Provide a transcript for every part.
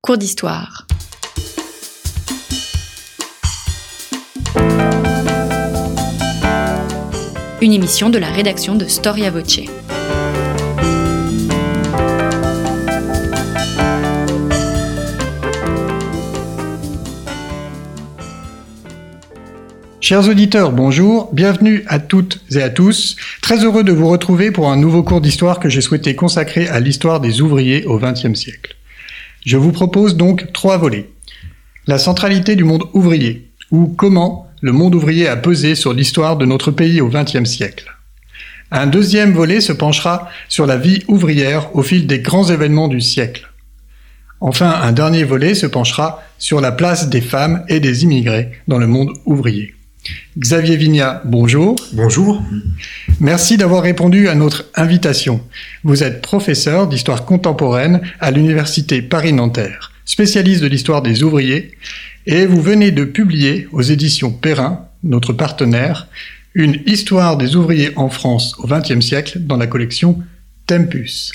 Cours d'histoire. Une émission de la rédaction de Storia Voce. Chers auditeurs, bonjour, bienvenue à toutes et à tous. Très heureux de vous retrouver pour un nouveau cours d'histoire que j'ai souhaité consacrer à l'histoire des ouvriers au XXe siècle. Je vous propose donc trois volets. La centralité du monde ouvrier, ou comment le monde ouvrier a pesé sur l'histoire de notre pays au XXe siècle. Un deuxième volet se penchera sur la vie ouvrière au fil des grands événements du siècle. Enfin, un dernier volet se penchera sur la place des femmes et des immigrés dans le monde ouvrier. Xavier Vignat, bonjour. Bonjour. Merci d'avoir répondu à notre invitation. Vous êtes professeur d'histoire contemporaine à l'Université Paris-Nanterre, spécialiste de l'histoire des ouvriers, et vous venez de publier aux éditions Perrin, notre partenaire, une histoire des ouvriers en France au XXe siècle dans la collection Tempus.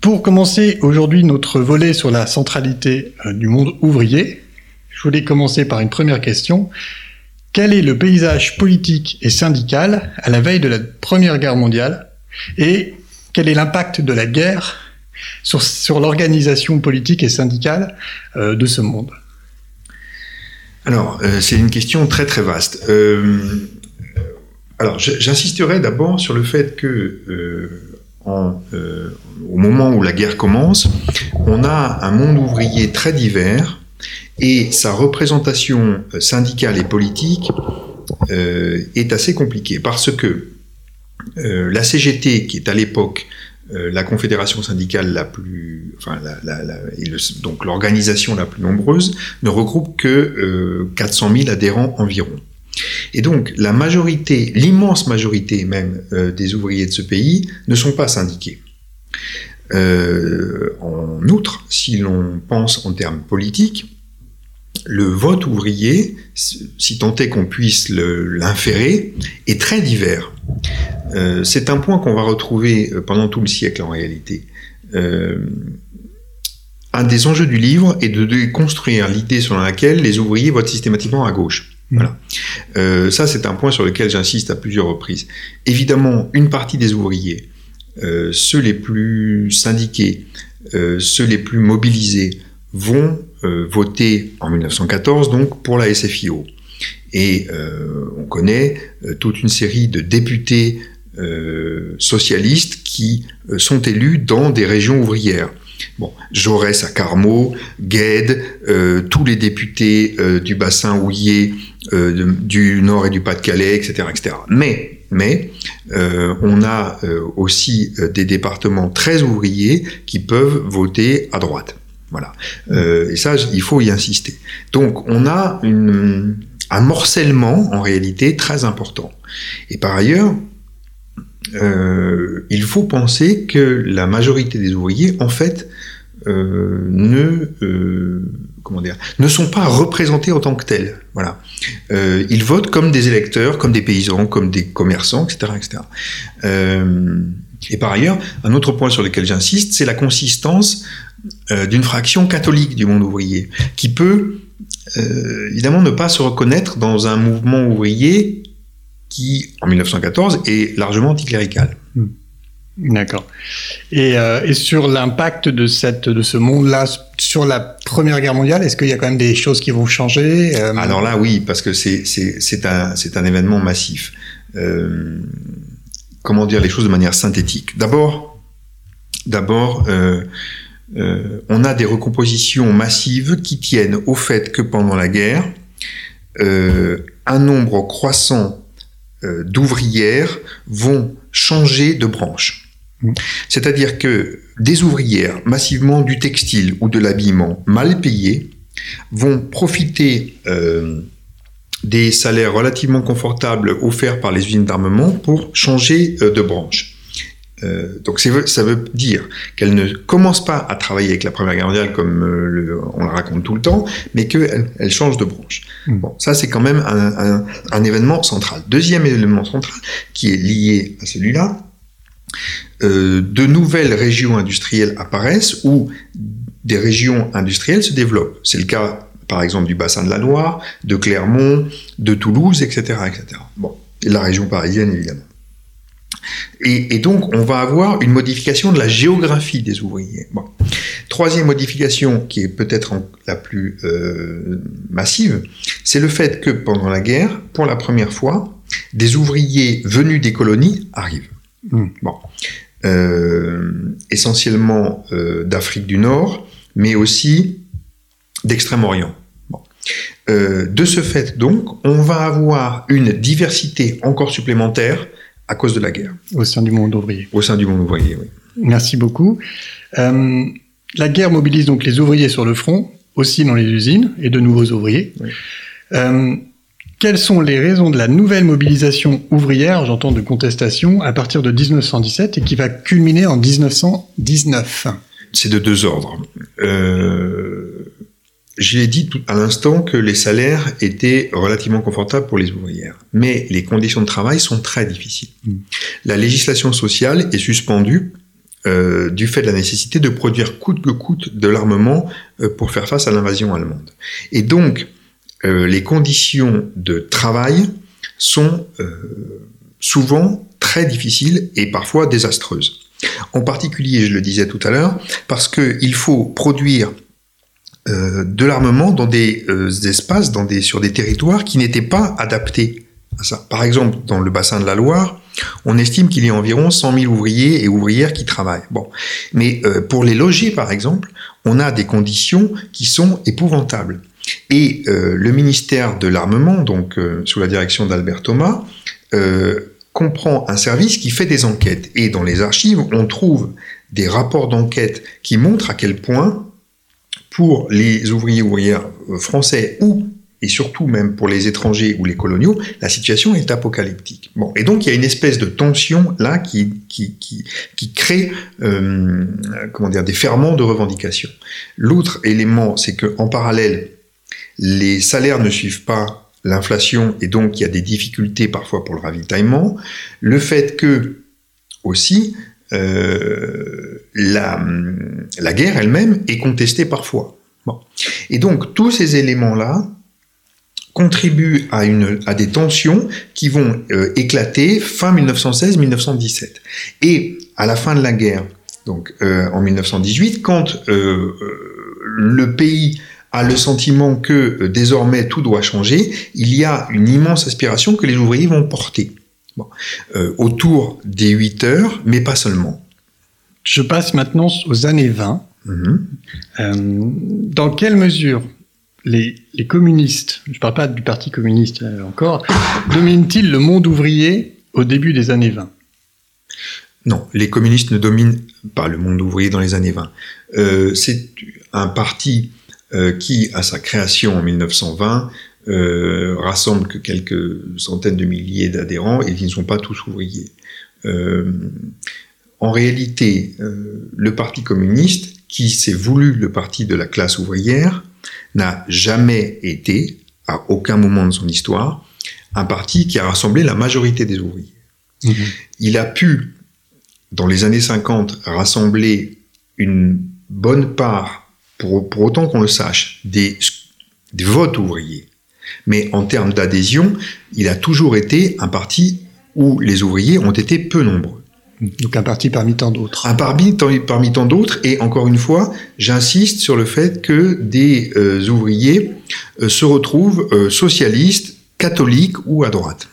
Pour commencer aujourd'hui notre volet sur la centralité euh, du monde ouvrier, je voulais commencer par une première question. Quel est le paysage politique et syndical à la veille de la Première Guerre mondiale et quel est l'impact de la guerre sur, l'organisation politique et syndicale euh, de ce monde? Alors, euh, c'est une question très très vaste. Euh, alors, j'insisterai d'abord sur le fait que au moment où la guerre commence, on a un monde ouvrier très divers et sa représentation syndicale et politique euh, est assez compliquée parce que euh, la CGT, qui est à l'époque euh, la confédération syndicale la plus, enfin, la, la, la, donc l'organisation la plus nombreuse, ne regroupe que 400 000 adhérents environ. Et donc la majorité, l'immense majorité même euh, des ouvriers de ce pays ne sont pas syndiqués. Euh, en outre, si l'on pense en termes politiques, le vote ouvrier, si tant est qu'on puisse l'inférer, est très divers. Euh, c'est un point qu'on va retrouver euh, pendant tout le siècle en réalité. Euh, un des enjeux du livre est de déconstruire l'idée selon laquelle les ouvriers votent systématiquement à gauche. Voilà. Euh, ça, c'est un point sur lequel j'insiste à plusieurs reprises. Évidemment, une partie des ouvriers, euh, ceux les plus syndiqués, euh, ceux les plus mobilisés, vont euh, voter en 1914 donc pour la SFIO. Et euh, on connaît euh, toute une série de députés socialistes qui sont élus dans des régions ouvrières. Jaurès à Carmaux, Gued, tous les députés du bassin houillé, du Nord et du Pas-de-Calais, etc., etc. Mais on a aussi des départements très ouvriers qui peuvent voter à droite. Voilà. et ça, il faut y insister. Donc, on a un morcellement en réalité très important. Et par ailleurs, euh, il faut penser que la majorité des ouvriers, en fait, euh, ne euh, comment dire, ne sont pas représentés en tant que tels. Voilà, euh, ils votent comme des électeurs, comme des paysans, comme des commerçants, etc., etc. Euh, et par ailleurs, un autre point sur lequel j'insiste, c'est la consistance euh, d'une fraction catholique du monde ouvrier, qui peut évidemment ne pas se reconnaître dans un mouvement ouvrier qui, en 1914, est largement anticlérical. Hmm. D'accord. Et, euh, et, sur l'impact de, cette, de ce monde-là sur la Première Guerre mondiale, est-ce qu'il y a quand même des choses qui vont changer euh... Alors là, oui, parce que c'est un, un événement massif. Euh, comment dire les choses de manière synthétique? D'abord, d'abord, euh, euh, on a des recompositions massives qui tiennent au fait que pendant la guerre, euh, un nombre croissant d'ouvrières vont changer de branche. C'est-à-dire que des ouvrières massivement du textile ou de l'habillement mal payées vont profiter euh, des salaires relativement confortables offerts par les usines d'armement pour changer euh, de branche. Euh, donc ça veut dire qu'elles ne commencent pas à travailler avec la Première Guerre mondiale comme euh, le, on le raconte tout le temps, mais qu'elles elles changent de branche. Mmh. Bon, ça c'est quand même un, un, un, événement central. Deuxième élément central qui est lié à celui-là, euh, de nouvelles régions industrielles apparaissent où des régions industrielles se développent. C'est le cas, par exemple, du bassin de la Loire, de Clermont, de Toulouse, etc., etc. Bon, et la région parisienne, évidemment. Et, donc, on va avoir une modification de la géographie des ouvriers. Bon. Troisième modification, qui est peut-être la plus euh, massive, c'est le fait que pendant la guerre, pour la première fois, des ouvriers venus des colonies arrivent. Hmm. Bon. Euh, essentiellement euh, d'Afrique du Nord, mais aussi d'Extrême-Orient. de ce fait, donc, on va avoir une diversité encore supplémentaire à cause de la guerre. Au sein du monde ouvrier. Au sein du monde ouvrier, oui. Merci beaucoup. Euh, la guerre mobilise donc les ouvriers sur le front, aussi dans les usines, et de nouveaux ouvriers. Euh, quelles sont les raisons de la nouvelle mobilisation ouvrière, j'entends de contestation, à partir de 1917 et qui va culminer en 1919 C'est de deux ordres. Euh, j'ai dit tout à l'instant que les salaires étaient relativement confortables pour les ouvrières, mais les conditions de travail sont très difficiles. Mm. La législation sociale est suspendue euh, du fait de la nécessité de produire coûte que coûte de l'armement euh, pour faire face à l'invasion allemande. Et donc, euh, les conditions de travail sont souvent très difficiles et parfois désastreuses. En particulier, je le disais tout à l'heure, parce qu'il faut produire euh, de l'armement dans des euh, espaces, dans des, sur des territoires qui n'étaient pas adaptés à ça. Par exemple, dans le bassin de la Loire, on estime qu'il y a environ 100 000 ouvriers et ouvrières qui travaillent. Bon, mais euh, pour les loger, par exemple, on a des conditions qui sont épouvantables. Et le ministère de l'armement, donc sous la direction d'Albert Thomas, comprend un service qui fait des enquêtes. Et dans les archives, on trouve des rapports d'enquête qui montrent à quel point pour les ouvriers ouvrières euh, français ou et surtout même pour les étrangers ou les coloniaux, la situation est apocalyptique. Bon, et donc il y a une espèce de tension là qui qui qui, qui crée euh, comment dire des ferments de revendication. L'autre élément, c'est que en parallèle, les salaires ne suivent pas l'inflation et donc il y a des difficultés parfois pour le ravitaillement. Le fait que aussi la, la guerre elle-même est contestée parfois. Bon. Et donc tous ces éléments-là contribuent à, des tensions qui vont euh, éclater fin 1916-1917. Et à la fin de la guerre, donc euh, en 1918, quand le pays a le sentiment que désormais tout doit changer, il y a une immense aspiration que les ouvriers vont porter. Euh, autour des 8 heures, mais pas seulement. Je passe maintenant aux années 20. Mhm. Euh, dans quelle mesure les, communistes, je ne parle pas du Parti communiste euh, encore, dominent-ils le monde ouvrier au début des années 20 Non, les communistes ne dominent pas le monde ouvrier dans les années 20. C'est un parti qui, à sa création en 1920, euh, rassemble que quelques centaines de milliers d'adhérents et qui ne sont pas tous ouvriers. Euh, en réalité, euh, le Parti communiste, qui s'est voulu le parti de la classe ouvrière, n'a jamais été, à aucun moment de son histoire, un parti qui a rassemblé la majorité des ouvriers. Mmh. Il a pu, dans les années 50, rassembler une bonne part, pour, pour autant qu'on le sache, des, des votes ouvriers. Mais en termes d'adhésion, il a toujours été un parti où les ouvriers ont été peu nombreux. Donc un parti parmi tant d'autres. Un parti parmi tant d'autres, et encore une fois, j'insiste sur le fait que des euh, ouvriers euh, se retrouvent euh, socialistes, catholiques ou à droite.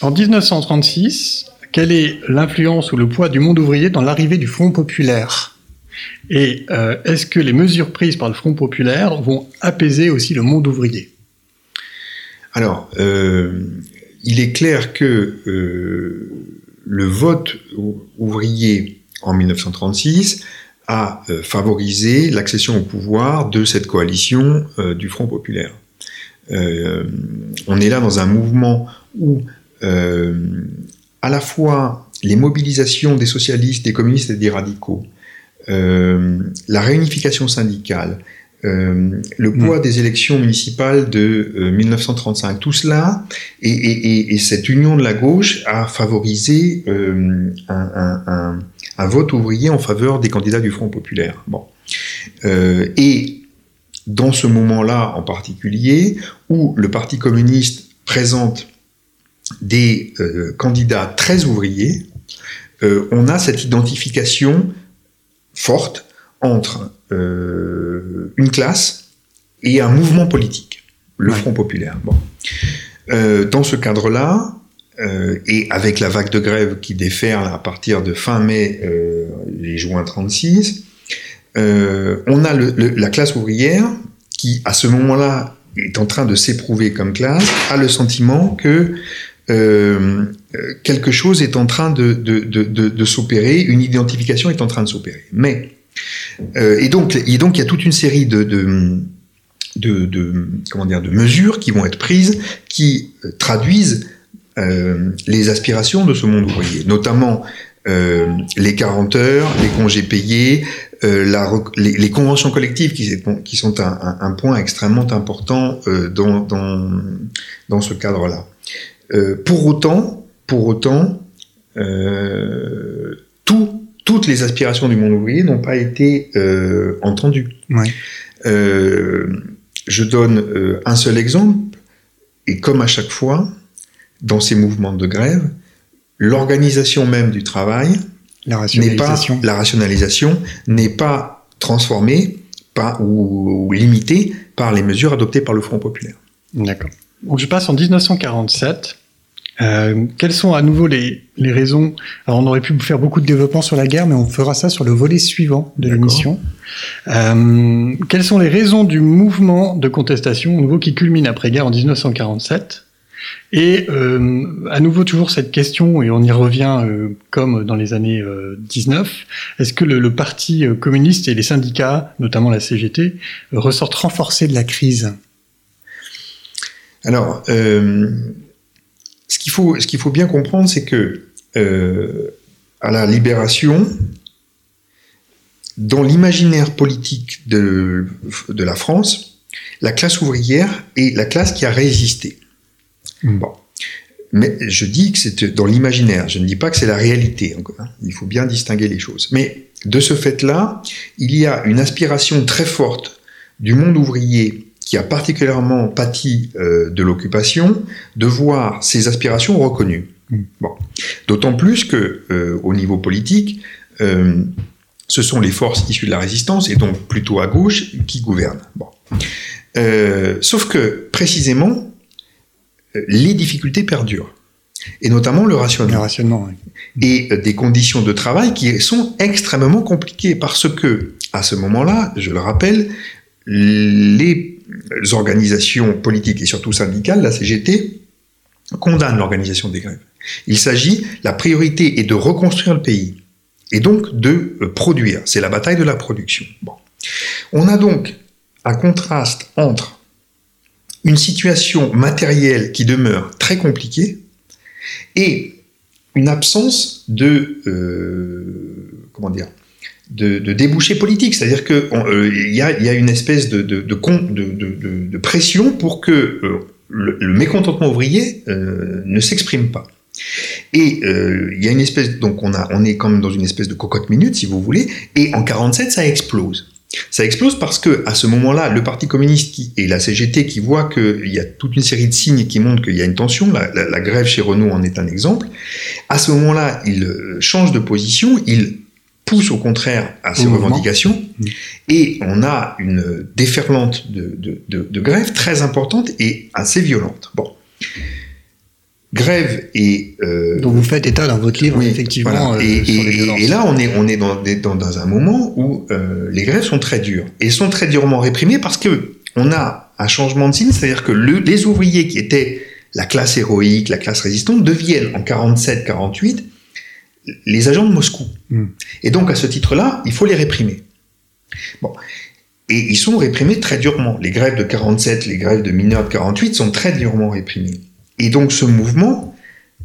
En 1936, quelle est l'influence ou le poids du monde ouvrier dans l'arrivée du Front populaire? Et est-ce que les mesures prises par le Front populaire vont apaiser aussi le monde ouvrier? Alors, euh, il est clair que euh, le vote ouvrier en 1936 a euh, favorisé l'accession au pouvoir de cette coalition du Front populaire. on est là dans un mouvement où à la fois les mobilisations des socialistes, des communistes et des radicaux, la réunification syndicale, euh, le poids des élections municipales de 1935, euh, tout cela et, cette union de la gauche a favorisé euh, un, vote ouvrier en faveur des candidats du Front populaire. Bon. Et dans ce moment-là en particulier, où le Parti communiste présente des candidats très ouvriers, on a cette identification forte entre euh, une classe et un mouvement politique, le Ouais. Front populaire. Bon. Euh, dans ce cadre-là, euh, et avec la vague de grève qui déferle à partir de fin mai et juin 36, euh, on a le- le- la classe ouvrière qui, à ce moment-là, est en train de s'éprouver comme classe, a le sentiment que euh, quelque chose est en train de, de, de, de, de s'opérer, une identification est en train de s'opérer. Mais euh, et donc il y a toute une série de, mesures qui vont être prises, qui euh, traduisent euh, les aspirations de ce monde ouvrier, notamment les 40 heures, les congés payés, les, conventions collectives qui, sont un, point extrêmement important dans, dans, ce cadre-là. Pour autant, pour autant, tout- toutes les aspirations du monde ouvrier n'ont pas été euh, entendues. Ouais. Euh, je donne euh, un seul exemple, et comme à chaque fois, dans ces mouvements de grève, l'organisation même du travail La n'est pas rationalisation. la rationalisation n'est pas transformée pas, ou, ou limitée par les mesures adoptées par le Front populaire. D'accord. Donc je passe en 1947. Euh, quelles sont à nouveau les, les raisons Alors on aurait pu faire beaucoup de développement sur la guerre, mais on fera ça sur le volet suivant de l'émission. Euh, quelles sont les raisons du mouvement de contestation, au nouveau qui culmine après-guerre en 1947 Et euh, à nouveau toujours cette question, et on y revient euh, comme dans les années euh, 19, est-ce que le, le parti euh, communiste et les syndicats, notamment la CGT, ressortent renforcés de la crise? Alors, euh, ce qu'il faut, ce qu'il faut bien comprendre, c'est que euh, à la libération, dans l'imaginaire politique de, de la France, la classe ouvrière est la classe qui a résisté. Mm. Bon. Mais je dis que c'est dans l'imaginaire, je ne dis pas que c'est la réalité. hein. Il faut bien distinguer les choses. Mais de ce fait-là, il y a une aspiration très forte du monde ouvrier qui a particulièrement pâti euh, de l'occupation, de voir ses aspirations reconnues. Mm. Bon. D'autant plus que, euh, au niveau politique, euh, ce sont les forces issues de la résistance, et donc plutôt à gauche, qui gouvernent. Bon. Sauf que, précisément, les difficultés perdurent, et notamment le Le rationnement oui. et des conditions de travail qui sont extrêmement compliquées parce que, à ce moment-là, je le rappelle, les organisations politiques et surtout syndicales, la CGT, condamnent l'organisation des grèves. Il s'agit, la priorité est de reconstruire le pays et donc de euh, produire. C'est la bataille de la production. On a donc un contraste entre une situation matérielle qui demeure très compliquée et une absence de euh, comment dire de, de débouchés politiques, c'est-à-dire on- euh, y, a, y a une espèce de- de- de pression pour que euh, le, le mécontentement ouvrier euh, ne s'exprime pas. Et euh, il y a une espèce, donc on, a, on est comme dans une espèce de cocotte minute, si vous voulez, et en 47, ça explose. Ça explose parce que à ce moment-là, le Parti communiste qui, et la CGT qui voient qu'il y a toute une série de signes qui montrent qu'il y a une tension, la, la- la grève chez Renault en est un exemple, à ce moment-là, ils euh, changent de position, ils poussent au contraire à ces revendications, Mmh. et on a une déferlante de, de, de, de grève très importante et assez violente. Bon. Grève et euh, dont vous faites état dans votre livre, oui, effectivement, voilà. euh, et, sur les et- violences. et là, on est, on est dans, des- dans, dans un moment où euh, les grèves sont très dures. Et sont très durement réprimées parce que on a un changement de signe, c'est-à-dire que le- les ouvriers qui étaient la classe héroïque, la classe résistante, deviennent en 47-48 les agents de Moscou. Mm. Et donc, à ce titre-là, il faut les réprimer. Bon. Et ils sont réprimés très durement. Les grèves de 47, les grèves de mineurs de 48 sont très durement réprimées. Et donc ce mouvement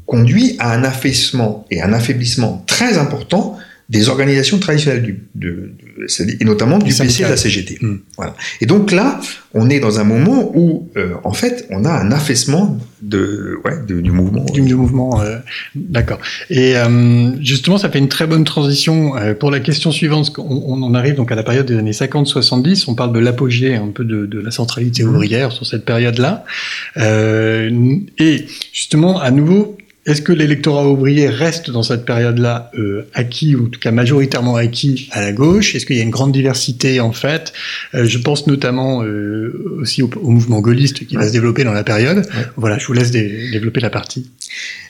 conduit à un affaissement et un affaiblissement très important des organisations traditionnelles du, de, de, et notamment du, PC et de la CGT. Mmh. Voilà. Et donc là, on est dans un moment où, euh, en fait, on a un affaissement de, ouais, de du mouvement. Du, du mouvement, euh, d'accord. Et euh, justement, ça fait une très bonne transition pour la question suivante. On, on, en arrive donc à la période des années 50-70. On parle de l'apogée un peu de, de la centralité mmh. ouvrière sur cette période-là. et justement, à nouveau, est-ce que l'électorat ouvrier reste dans cette période-là euh, acquis, ou en tout cas majoritairement acquis à la gauche? Est-ce qu'il y a une grande diversité en fait? Euh, Je pense notamment euh, aussi au, au, mouvement gaulliste qui ouais. va se développer dans la période. Ouais. Voilà, je vous laisse dé développer la partie.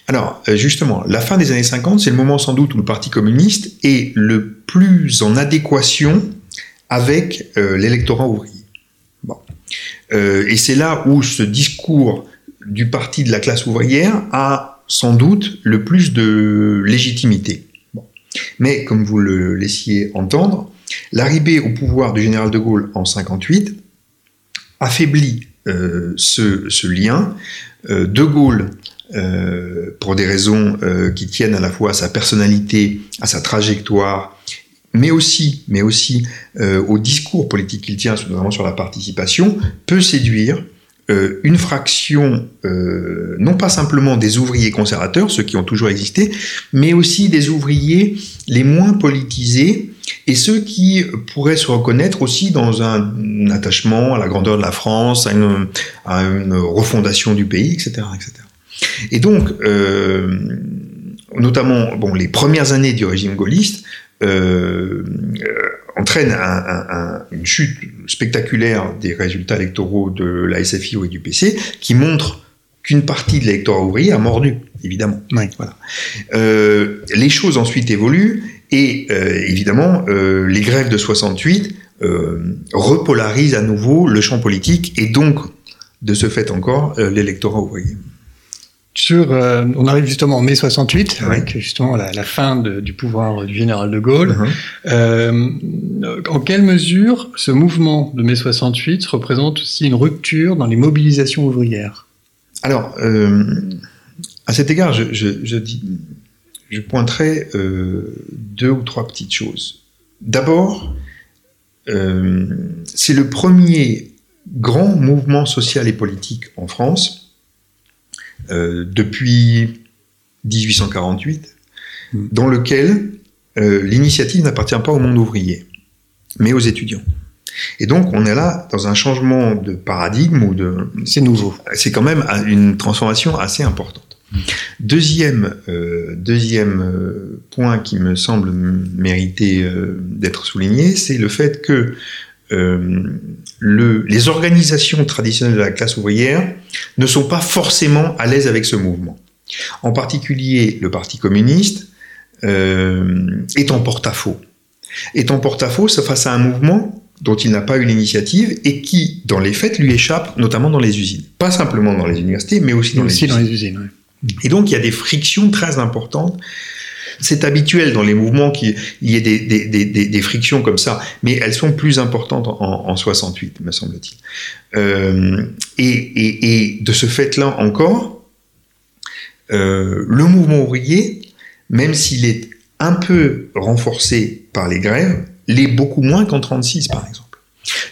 Alors euh, justement, la fin des années 50, c'est le moment sans doute où le Parti communiste est le plus en adéquation avec euh, l'électorat ouvrier. Bon. Euh, et c'est là où ce discours du parti de la classe ouvrière a sans doute le plus de légitimité. Mais comme vous le laissiez entendre, l'arrivée au pouvoir du général de Gaulle en 58 affaiblit euh, ce, lien. Euh, de Gaulle, euh, pour des raisons qui tiennent à la fois à sa personnalité, à sa trajectoire, mais aussi, mais aussi au discours politique qu'il tient, notamment sur la participation, peut séduire euh, une fraction, euh, non pas simplement des ouvriers conservateurs, ceux qui ont toujours existé, mais aussi des ouvriers les moins politisés et ceux qui pourraient se reconnaître aussi dans un, attachement à la grandeur de la France, à une, à une refondation du pays, etc. etc. Et donc, euh, notamment bon, les premières années du régime gaulliste, euh, entraîne un, un, un, une chute spectaculaire des résultats électoraux de la SFIO et du PC, qui montre qu'une partie de l'électorat ouvrier a mordu, évidemment. Oui. Voilà. Euh, les choses ensuite évoluent, et euh, évidemment, euh, les grèves de 68 euh, repolarisent à nouveau le champ politique, et donc, de ce fait encore, euh, l'électorat ouvrier sur, euh, on arrive justement en mai 68 ouais. avec justement la, la fin de, du pouvoir du général de Gaulle. Uh -huh. euh, en quelle mesure ce mouvement de mai 68 représente aussi une rupture dans les mobilisations ouvrières? Alors, euh, à cet égard, je, je, je, dis, je pointerai deux ou trois petites choses. D'abord, c'est le premier grand mouvement social et politique en France depuis 1848, mmh. dans lequel euh, l'initiative n'appartient pas au monde ouvrier, mais aux étudiants. Et donc, on est là dans un changement de paradigme ou de. C'est nouveau. C'est quand même une transformation assez importante. Mmh. Deuxième, euh, deuxième euh, point qui me semble mériter euh, d'être souligné, c'est le fait que euh, le, les organisations traditionnelles de la classe ouvrière ne sont pas forcément à l'aise avec ce mouvement. En particulier, le Parti communiste euh, est en porte-à-faux. Est en porte-à-faux face à un mouvement dont il n'a pas eu l'initiative et qui, dans les faits, lui échappe, notamment dans les usines. Pas simplement dans les universités, mais aussi dans, aussi les, dans usines. les usines. Ouais. Et donc, il y a des frictions très importantes c'est habituel dans les mouvements qu'il y ait des, des, des, des, frictions comme ça, mais elles sont plus importantes en, en 68, me semble-t-il. Euh, et, et, et, de ce fait-là encore, euh, le mouvement ouvrier, même s'il est un peu renforcé par les grèves, l'est beaucoup moins qu'en 36, par exemple.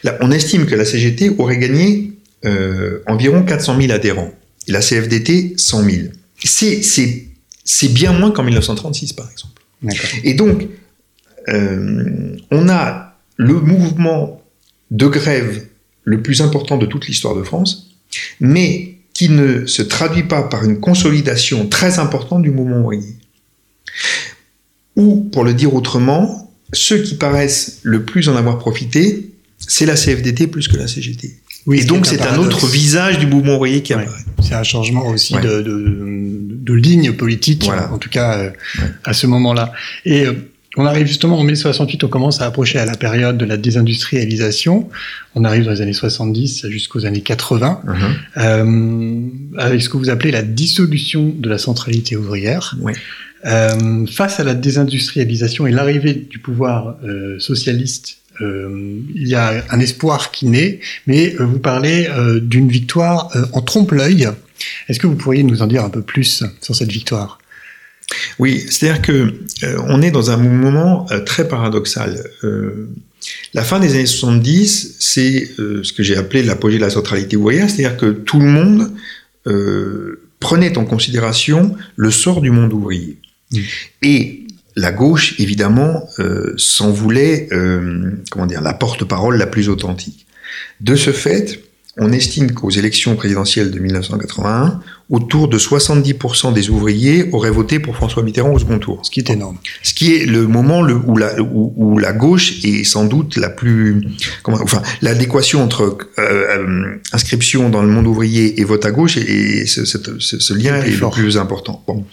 Là, on estime que la CGT aurait gagné euh, environ 400 000 adhérents, la CFDT 100 000. C'est c'est bien moins qu'en 1936, par exemple. Et donc, euh, on a le mouvement de grève le plus important de toute l'histoire de France, mais qui ne se traduit pas par une consolidation très importante du mouvement ouvrier. Ou, pour le dire autrement, ceux qui paraissent le plus en avoir profité, c'est la CFDT plus que la CGT. Oui, et donc c'est un, un autre visage du mouvement ouvrier qui apparaît. Ouais. C'est un changement aussi ouais. de, de, de, ligne politique, voilà. en tout cas euh, ouais. à ce moment-là. Et euh, on arrive justement en mai 68, on commence à approcher à la période de la désindustrialisation. On arrive dans les années 70 jusqu'aux années 80, uh -huh. euh, avec ce que vous appelez la dissolution de la centralité ouvrière. Face à la désindustrialisation et l'arrivée du pouvoir socialiste il y a un espoir qui naît, mais euh, vous parlez euh, d'une victoire en trompe-l'œil. Est-ce que vous pourriez nous en dire un peu plus sur cette victoire? Oui, c'est-à-dire que euh, on est dans un moment euh, très paradoxal. Euh, la fin des années 70, c'est ce que j'ai appelé l'apogée de la centralité ouvrière, c'est-à-dire que tout le monde prenait en considération le sort du monde ouvrier. Mmh. Et la gauche, évidemment, s'en voulait, comment dire, la porte-parole la plus authentique. De ce fait, on estime qu'aux élections présidentielles de 1981, autour de 70% des ouvriers auraient voté pour François Mitterrand au second tour. Ce qui est énorme. Ce qui est le moment où, la, où, la, gauche est sans doute la plus... Comment, enfin, l'adéquation entre euh, euh, inscription dans le monde ouvrier et vote à gauche, et, ce, lien est, le plus important. Bon.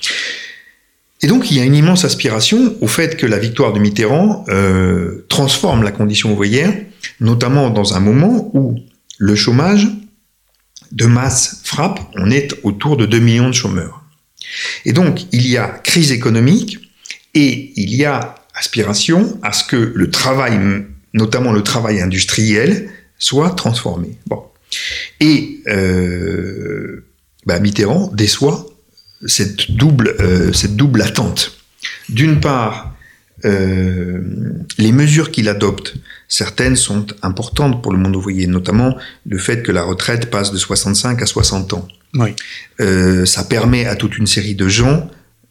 Et donc, il y a une immense aspiration au fait que la victoire de Mitterrand euh, transforme la condition ouvrière, notamment dans un moment où le chômage de masse frappe, on est autour de 2 millions de chômeurs. Et donc, il y a crise économique et il y a aspiration à ce que le travail, notamment le travail industriel, soit transformé. Bon. Et euh, bah, Mitterrand déçoit cette double, euh, cette double attente. D'une part, euh, les mesures qu'il adopte, certaines sont importantes pour le monde ouvrier, notamment le fait que la retraite passe de 65 à 60 ans. Oui. Euh, ça permet à toute une série de gens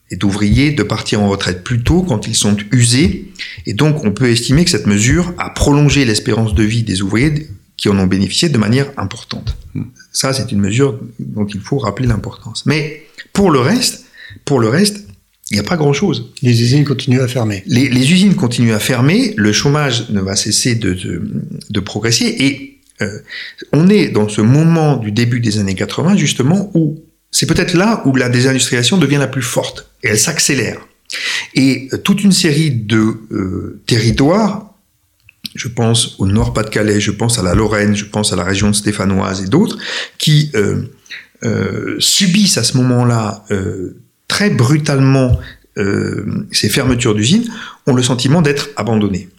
et d'ouvriers de partir en retraite plus tôt quand ils sont usés, et donc on peut estimer que cette mesure a prolongé l'espérance de vie des ouvriers qui en ont bénéficié de manière importante. Hmm. Ça, c'est une mesure dont il faut rappeler l'importance. Mais pour le reste, pour le reste, il n'y a pas grand-chose. Les usines continuent à fermer. Les, usines continuent à fermer, le chômage ne va cesser de, de, progresser, et euh, on est dans ce moment du début des années 80, justement, où c'est peut-être là où la désindustrialisation devient la plus forte, et elle s'accélère. Et euh, toute une série de euh, territoires, je pense au Nord-Pas-de-Calais, je pense à la Lorraine, je pense à la région stéphanoise et d'autres, qui subissent à ce moment-là très brutalement euh, ces fermetures d'usines ont le sentiment d'être abandonnées.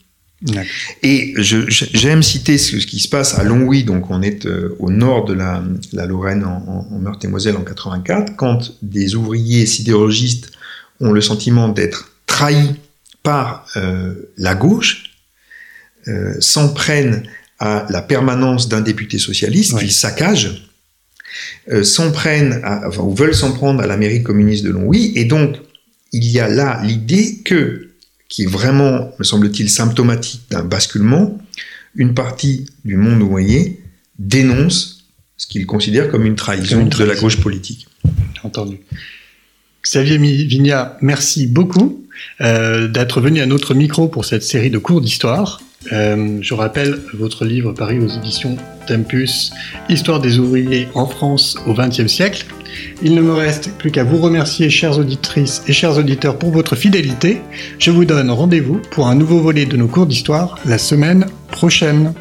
Et j'aime citer ce, qui se passe à Longwy, donc on est euh, au nord de la, Lorraine, en, en Meurthe-et-Moselle en 84, quand des ouvriers sidérurgistes ont le sentiment d'être trahis par euh, la gauche, s'en prennent à la permanence d'un député socialiste qu'ils saccagent euh, s'en prennent, ou veulent s'en prendre à la mairie communiste de Longwy, et donc il y a là l'idée que, qui est vraiment, me semble-t-il, symptomatique d'un basculement, une partie du monde ouvrier dénonce ce qu'il considère comme une trahison, de la gauche politique. Entendu. Xavier Vignat, merci beaucoup euh, d'être venu à notre micro pour cette série de cours d'histoire. Euh, je rappelle votre livre paru aux éditions Tempus, Histoire des ouvriers en France au XXe siècle. Il ne me reste plus qu'à vous remercier, chères auditrices et chers auditeurs, pour votre fidélité. Je vous donne rendez-vous pour un nouveau volet de nos cours d'histoire la semaine prochaine.